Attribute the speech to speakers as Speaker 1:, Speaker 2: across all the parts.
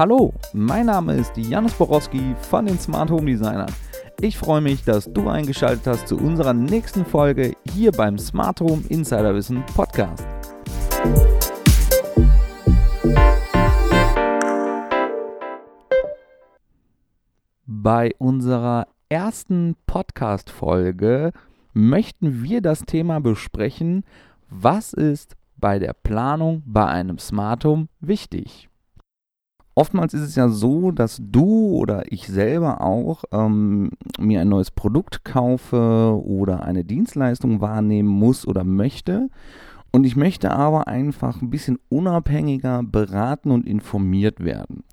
Speaker 1: Hallo, mein Name ist Janusz Borowski von den Smart Home Designern. Ich freue mich, dass du eingeschaltet hast zu unserer nächsten Folge hier beim Smart Home Insiderwissen Podcast. Bei unserer ersten Podcast-Folge möchten wir das Thema besprechen, was ist bei der Planung bei einem Smart Home wichtig? Oftmals ist es ja so, dass du oder ich selber auch ähm, mir ein neues Produkt kaufe oder eine Dienstleistung wahrnehmen muss oder möchte. Und ich möchte aber einfach ein bisschen unabhängiger beraten und informiert werden.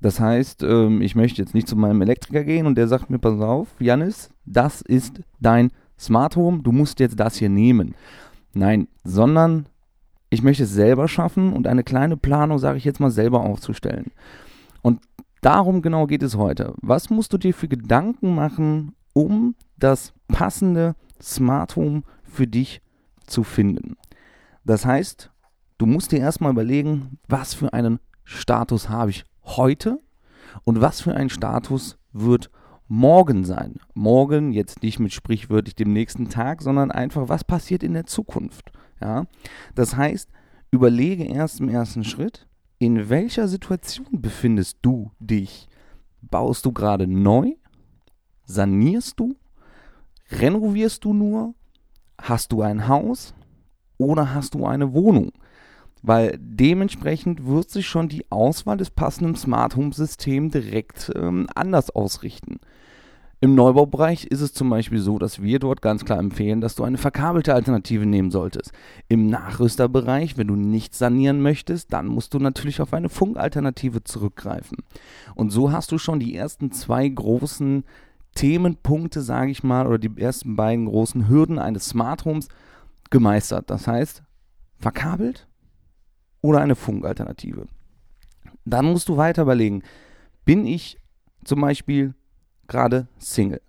Speaker 1: Das heißt, ähm, ich möchte jetzt nicht zu meinem Elektriker gehen und der sagt mir, pass auf, Janis, das ist dein Smart Home, du musst jetzt das hier nehmen. Nein, sondern ich möchte es selber schaffen und eine kleine Planung, sage ich jetzt mal, selber aufzustellen. Und darum genau geht es heute. Was musst du dir für Gedanken machen, um das passende Smart Home für dich zu finden? Das heißt, du musst dir erstmal überlegen, was für einen Status habe ich heute und was für ein Status wird morgen sein. Morgen jetzt nicht mit sprichwörtlich dem nächsten Tag, sondern einfach, was passiert in der Zukunft. Ja? Das heißt, überlege erst im ersten Schritt, in welcher Situation befindest du dich? Baust du gerade neu? Sanierst du? Renovierst du nur? Hast du ein Haus? Oder hast du eine Wohnung? Weil dementsprechend wird sich schon die Auswahl des passenden Smart Home Systems direkt ähm, anders ausrichten. Im Neubaubereich ist es zum Beispiel so, dass wir dort ganz klar empfehlen, dass du eine verkabelte Alternative nehmen solltest. Im Nachrüsterbereich, wenn du nicht sanieren möchtest, dann musst du natürlich auf eine Funkalternative zurückgreifen. Und so hast du schon die ersten zwei großen Themenpunkte, sage ich mal, oder die ersten beiden großen Hürden eines Smart Homes gemeistert. Das heißt, verkabelt oder eine Funkalternative. Dann musst du weiter überlegen, bin ich zum Beispiel gerade Single?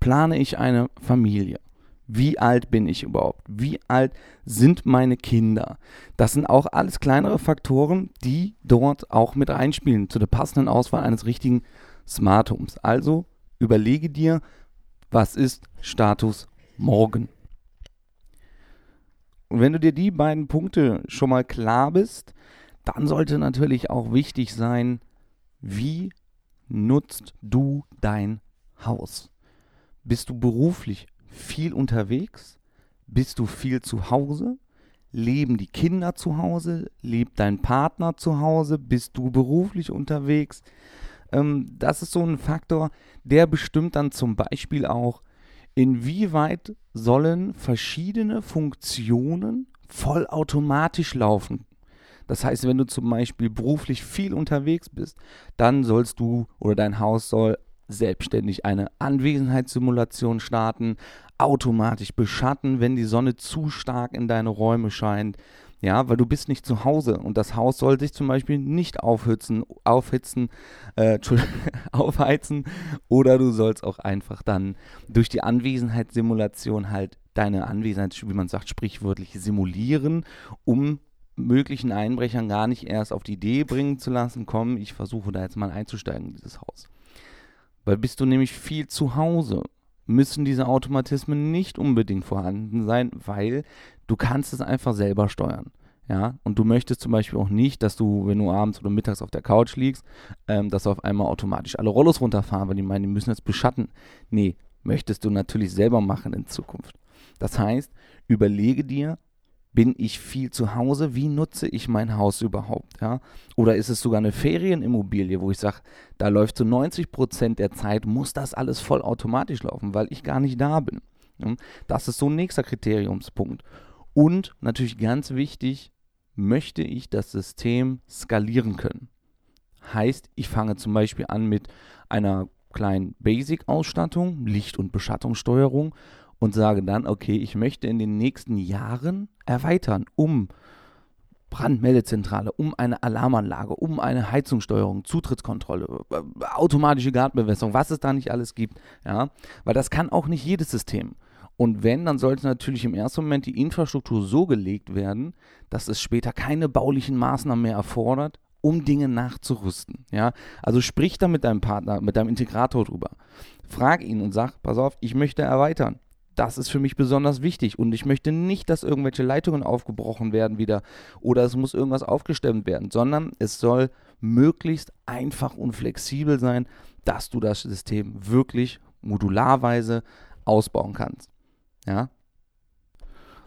Speaker 1: Plane ich eine Familie? Wie alt bin ich überhaupt? Wie alt sind meine Kinder? Das sind auch alles kleinere Faktoren, die dort auch mit reinspielen zu der passenden Auswahl eines richtigen Smart Homes. Also überlege dir, was ist Status morgen? Und wenn du dir die beiden Punkte schon mal klar bist, dann sollte natürlich auch wichtig sein, wie nutzt du dein Haus? Bist du beruflich viel unterwegs? Bist du viel zu Hause? Leben die Kinder zu Hause? Lebt dein Partner zu Hause? Bist du beruflich unterwegs? Ähm, das ist so ein Faktor, der bestimmt dann zum Beispiel auch, inwieweit sollen verschiedene Funktionen vollautomatisch laufen das heißt, wenn du zum Beispiel beruflich viel unterwegs bist, dann sollst du oder dein Haus soll selbstständig eine Anwesenheitssimulation starten, automatisch beschatten, wenn die Sonne zu stark in deine Räume scheint. Ja, weil du bist nicht zu Hause und das Haus soll sich zum Beispiel nicht aufhitzen, aufhitzen, äh, aufheizen oder du sollst auch einfach dann durch die Anwesenheitssimulation halt deine Anwesenheit, wie man sagt, sprichwörtlich simulieren, um möglichen Einbrechern gar nicht erst auf die Idee bringen zu lassen, komm, ich versuche da jetzt mal einzusteigen in dieses Haus. Weil bist du nämlich viel zu Hause, müssen diese Automatismen nicht unbedingt vorhanden sein, weil du kannst es einfach selber steuern. Ja, und du möchtest zum Beispiel auch nicht, dass du, wenn du abends oder mittags auf der Couch liegst, ähm, dass auf einmal automatisch alle Rollos runterfahren, weil die meinen, die müssen jetzt beschatten. Nee, möchtest du natürlich selber machen in Zukunft. Das heißt, überlege dir, bin ich viel zu Hause? Wie nutze ich mein Haus überhaupt? Ja? Oder ist es sogar eine Ferienimmobilie, wo ich sage, da läuft zu 90 Prozent der Zeit, muss das alles vollautomatisch laufen, weil ich gar nicht da bin. Ja? Das ist so ein nächster Kriteriumspunkt. Und natürlich ganz wichtig, möchte ich das System skalieren können. Heißt, ich fange zum Beispiel an mit einer kleinen Basic-Ausstattung, Licht- und Beschattungssteuerung und sage dann, okay, ich möchte in den nächsten Jahren erweitern, um Brandmeldezentrale, um eine Alarmanlage, um eine Heizungssteuerung, Zutrittskontrolle, äh, automatische Gartenbewässerung, was es da nicht alles gibt, ja, weil das kann auch nicht jedes System. Und wenn, dann sollte natürlich im ersten Moment die Infrastruktur so gelegt werden, dass es später keine baulichen Maßnahmen mehr erfordert, um Dinge nachzurüsten. Ja? Also sprich da mit deinem Partner, mit deinem Integrator drüber. Frag ihn und sag, pass auf, ich möchte erweitern. Das ist für mich besonders wichtig und ich möchte nicht, dass irgendwelche Leitungen aufgebrochen werden wieder oder es muss irgendwas aufgestemmt werden, sondern es soll möglichst einfach und flexibel sein, dass du das System wirklich modularweise ausbauen kannst. Ja,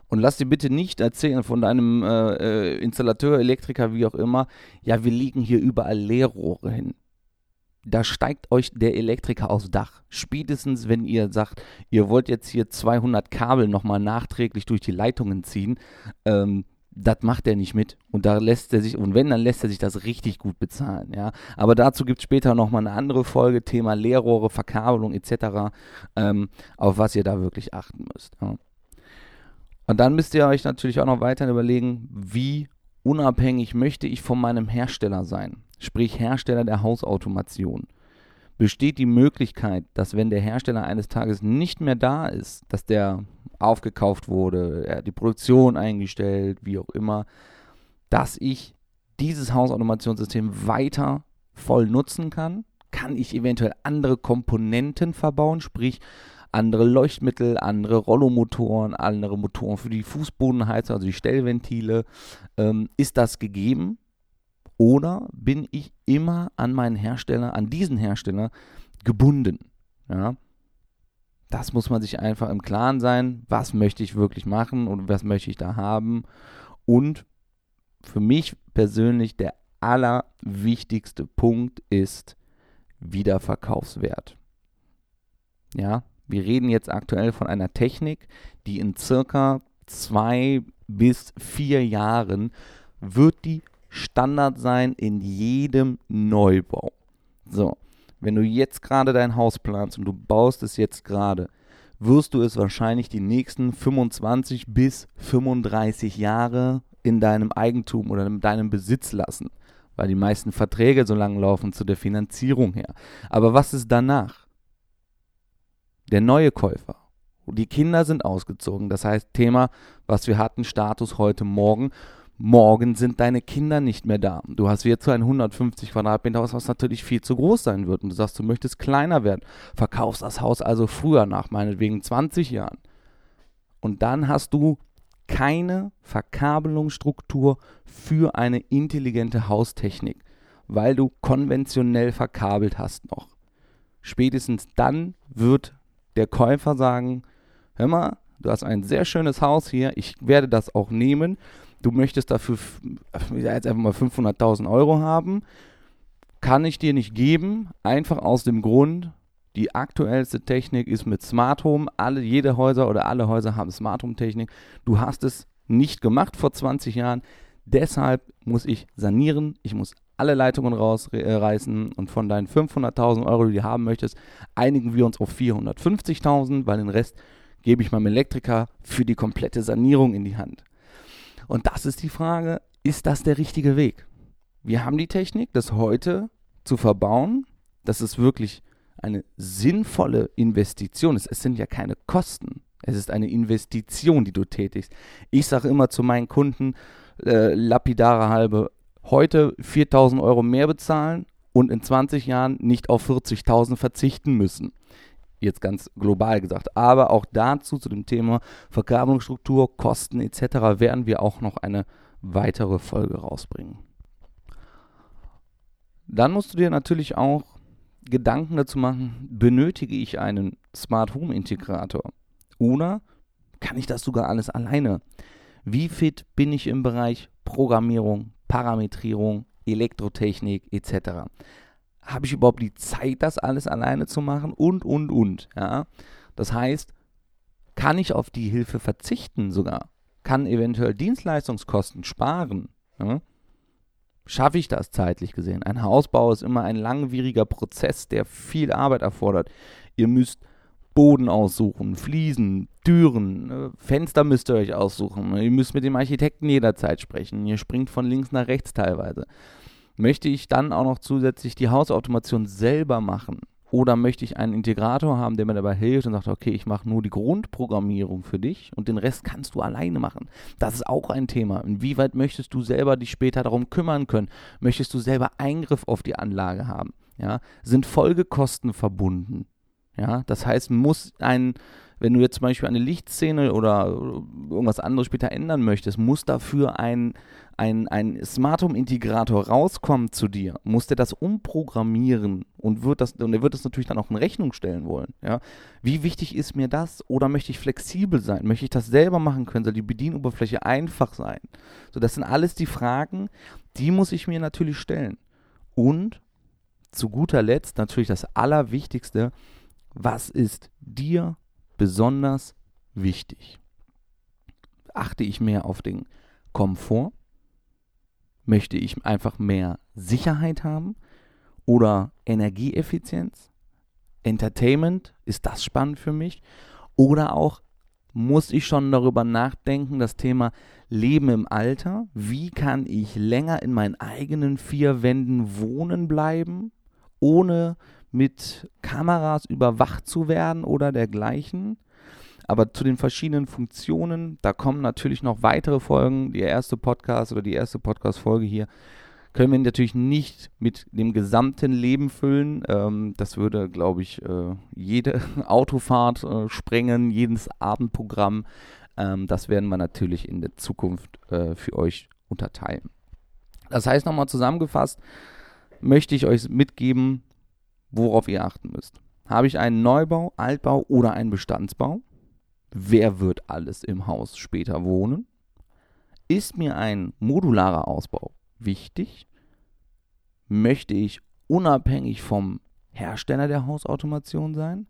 Speaker 1: und lass dir bitte nicht erzählen von deinem äh, äh, Installateur, Elektriker, wie auch immer, ja, wir liegen hier überall Leerrohre hin. Da steigt euch der Elektriker aufs Dach. Spätestens, wenn ihr sagt, ihr wollt jetzt hier 200 Kabel nochmal nachträglich durch die Leitungen ziehen, ähm, das macht er nicht mit. Und da lässt er sich, und wenn, dann lässt er sich das richtig gut bezahlen, ja. Aber dazu gibt es später nochmal eine andere Folge, Thema Leerrohre, Verkabelung etc., ähm, auf was ihr da wirklich achten müsst. Ja. Und dann müsst ihr euch natürlich auch noch weiter überlegen, wie unabhängig möchte ich von meinem Hersteller sein, sprich Hersteller der Hausautomation. Besteht die Möglichkeit, dass wenn der Hersteller eines Tages nicht mehr da ist, dass der aufgekauft wurde, er die Produktion eingestellt, wie auch immer, dass ich dieses Hausautomationssystem weiter voll nutzen kann? Kann ich eventuell andere Komponenten verbauen, sprich andere Leuchtmittel, andere Rollomotoren, andere Motoren für die Fußbodenheizung, also die Stellventile. Ähm, ist das gegeben? Oder bin ich immer an meinen Hersteller, an diesen Hersteller gebunden? Ja? Das muss man sich einfach im Klaren sein. Was möchte ich wirklich machen und was möchte ich da haben? Und für mich persönlich der allerwichtigste Punkt ist Wiederverkaufswert. Ja, wir reden jetzt aktuell von einer Technik, die in circa zwei bis vier Jahren wird die Standard sein in jedem Neubau. So, wenn du jetzt gerade dein Haus planst und du baust es jetzt gerade, wirst du es wahrscheinlich die nächsten 25 bis 35 Jahre in deinem Eigentum oder in deinem Besitz lassen, weil die meisten Verträge so lange laufen zu der Finanzierung her. Aber was ist danach? der neue Käufer. Die Kinder sind ausgezogen. Das heißt, Thema, was wir hatten, Status heute Morgen. Morgen sind deine Kinder nicht mehr da. Du hast jetzt so ein 150 Quadratmeter Haus, was natürlich viel zu groß sein wird. Und du sagst, du möchtest kleiner werden. Verkaufst das Haus also früher nach, meinetwegen 20 Jahren. Und dann hast du keine Verkabelungsstruktur für eine intelligente Haustechnik, weil du konventionell verkabelt hast noch. Spätestens dann wird der Käufer sagen, hör mal, du hast ein sehr schönes Haus hier, ich werde das auch nehmen. Du möchtest dafür jetzt einfach mal 500.000 Euro haben. Kann ich dir nicht geben, einfach aus dem Grund, die aktuellste Technik ist mit Smart Home. Alle, jede Häuser oder alle Häuser haben Smart Home Technik. Du hast es nicht gemacht vor 20 Jahren. Deshalb muss ich sanieren. Ich muss alle Leitungen rausreißen und von deinen 500.000 Euro, die du haben möchtest, einigen wir uns auf 450.000, weil den Rest gebe ich meinem Elektriker für die komplette Sanierung in die Hand. Und das ist die Frage, ist das der richtige Weg? Wir haben die Technik, das heute zu verbauen. Das ist wirklich eine sinnvolle Investition. Es, es sind ja keine Kosten. Es ist eine Investition, die du tätigst. Ich sage immer zu meinen Kunden, äh, lapidare halbe, heute 4000 Euro mehr bezahlen und in 20 Jahren nicht auf 40.000 verzichten müssen. Jetzt ganz global gesagt. Aber auch dazu, zu dem Thema Verkabelungsstruktur, Kosten etc., werden wir auch noch eine weitere Folge rausbringen. Dann musst du dir natürlich auch Gedanken dazu machen, benötige ich einen Smart Home Integrator oder kann ich das sogar alles alleine? Wie fit bin ich im Bereich Programmierung, Parametrierung, Elektrotechnik etc. Habe ich überhaupt die Zeit, das alles alleine zu machen? Und, und, und. Ja? Das heißt, kann ich auf die Hilfe verzichten sogar? Kann eventuell Dienstleistungskosten sparen? Ja? Schaffe ich das zeitlich gesehen? Ein Hausbau ist immer ein langwieriger Prozess, der viel Arbeit erfordert. Ihr müsst Boden aussuchen, Fliesen, Türen, ne? Fenster müsst ihr euch aussuchen. Ihr müsst mit dem Architekten jederzeit sprechen. Ihr springt von links nach rechts teilweise. Möchte ich dann auch noch zusätzlich die Hausautomation selber machen Oder möchte ich einen Integrator haben, der mir dabei hilft und sagt, okay, ich mache nur die Grundprogrammierung für dich und den Rest kannst du alleine machen. Das ist auch ein Thema. Inwieweit möchtest du selber dich später darum kümmern können? Möchtest du selber Eingriff auf die Anlage haben? Ja? Sind Folgekosten verbunden? Ja? Das heißt, muss ein wenn du jetzt zum Beispiel eine Lichtszene oder irgendwas anderes später ändern möchtest, muss dafür ein, ein, ein Smart Home Integrator rauskommen zu dir, muss der das umprogrammieren und wird das, und er wird das natürlich dann auch in Rechnung stellen wollen. Ja? Wie wichtig ist mir das? Oder möchte ich flexibel sein? Möchte ich das selber machen können? Soll die Bedienoberfläche einfach sein? So, das sind alles die Fragen, die muss ich mir natürlich stellen. Und zu guter Letzt natürlich das Allerwichtigste, was ist dir besonders wichtig? Achte ich mehr auf den Komfort? Möchte ich einfach mehr Sicherheit haben? Oder Energieeffizienz? Entertainment? Ist das spannend für mich? Oder auch muss ich schon darüber nachdenken, das Thema Leben im Alter. Wie kann ich länger in meinen eigenen vier Wänden wohnen bleiben, ohne mit Kameras überwacht zu werden oder dergleichen. Aber zu den verschiedenen Funktionen, da kommen natürlich noch weitere Folgen. Die erste Podcast oder die erste Podcast-Folge hier können wir natürlich nicht mit dem gesamten Leben füllen. Ähm, das würde, glaube ich, äh, jede Autofahrt äh, sprengen, jedes Abendprogramm. Ähm, das werden wir natürlich in der Zukunft äh, für euch unterteilen. Das heißt nochmal zusammengefasst, möchte ich euch mitgeben, worauf ihr achten müsst. Habe ich einen Neubau, Altbau oder einen Bestandsbau? Wer wird alles im Haus später wohnen? Ist mir ein modularer Ausbau wichtig? Möchte ich unabhängig vom Hersteller der Hausautomation sein?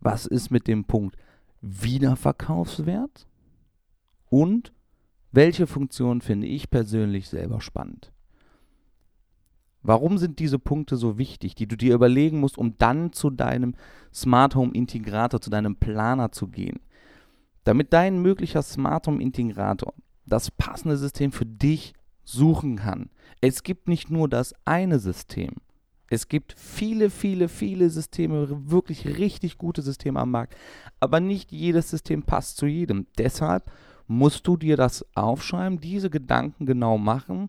Speaker 1: Was ist mit dem Punkt Wiederverkaufswert? Und welche Funktion finde ich persönlich selber spannend? Warum sind diese Punkte so wichtig, die du dir überlegen musst, um dann zu deinem Smart Home Integrator, zu deinem Planer zu gehen? Damit dein möglicher Smart Home Integrator das passende System für dich suchen kann. Es gibt nicht nur das eine System. Es gibt viele, viele, viele Systeme, wirklich richtig gute Systeme am Markt. Aber nicht jedes System passt zu jedem. Deshalb musst du dir das aufschreiben, diese Gedanken genau machen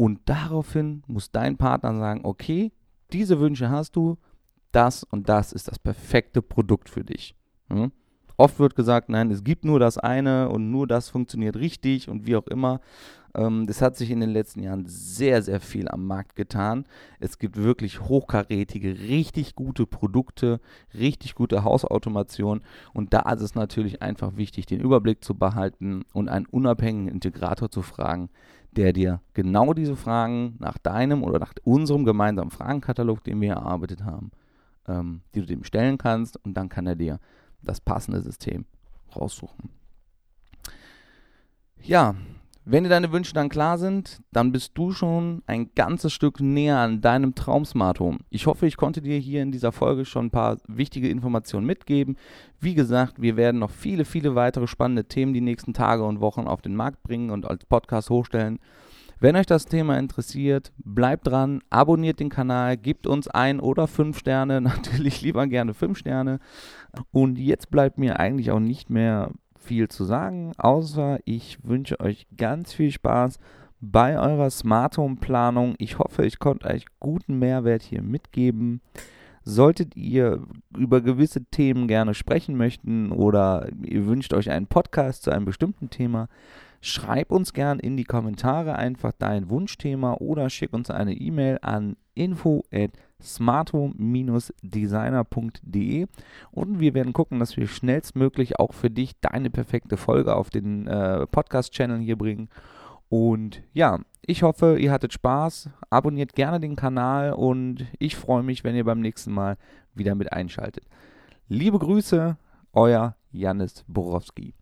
Speaker 1: und daraufhin muss dein Partner sagen, okay, diese Wünsche hast du, das und das ist das perfekte Produkt für dich. Hm? Oft wird gesagt, nein, es gibt nur das eine und nur das funktioniert richtig und wie auch immer. Ähm, das hat sich in den letzten Jahren sehr, sehr viel am Markt getan. Es gibt wirklich hochkarätige, richtig gute Produkte, richtig gute Hausautomation und da ist es natürlich einfach wichtig, den Überblick zu behalten und einen unabhängigen Integrator zu fragen, der dir genau diese Fragen nach deinem oder nach unserem gemeinsamen Fragenkatalog, den wir erarbeitet haben, ähm, die du dem stellen kannst und dann kann er dir das passende System raussuchen. Ja, wenn dir deine Wünsche dann klar sind, dann bist du schon ein ganzes Stück näher an deinem Traum-Smart Home. Ich hoffe, ich konnte dir hier in dieser Folge schon ein paar wichtige Informationen mitgeben. Wie gesagt, wir werden noch viele, viele weitere spannende Themen die nächsten Tage und Wochen auf den Markt bringen und als Podcast hochstellen. Wenn euch das Thema interessiert, bleibt dran, abonniert den Kanal, gebt uns ein oder fünf Sterne, natürlich lieber gerne fünf Sterne. Und jetzt bleibt mir eigentlich auch nicht mehr viel zu sagen, außer ich wünsche euch ganz viel Spaß bei eurer Smart Home Planung. Ich hoffe, ich konnte euch guten Mehrwert hier mitgeben. Solltet ihr über gewisse Themen gerne sprechen möchten oder ihr wünscht euch einen Podcast zu einem bestimmten Thema, schreib uns gerne in die Kommentare einfach dein Wunschthema oder schick uns eine E-Mail an info@ smarto-designer.de und wir werden gucken, dass wir schnellstmöglich auch für dich deine perfekte Folge auf den äh, Podcast-Channel hier bringen. Und ja, ich hoffe, ihr hattet Spaß. Abonniert gerne den Kanal und ich freue mich, wenn ihr beim nächsten Mal wieder mit einschaltet. Liebe Grüße, euer Janis Borowski.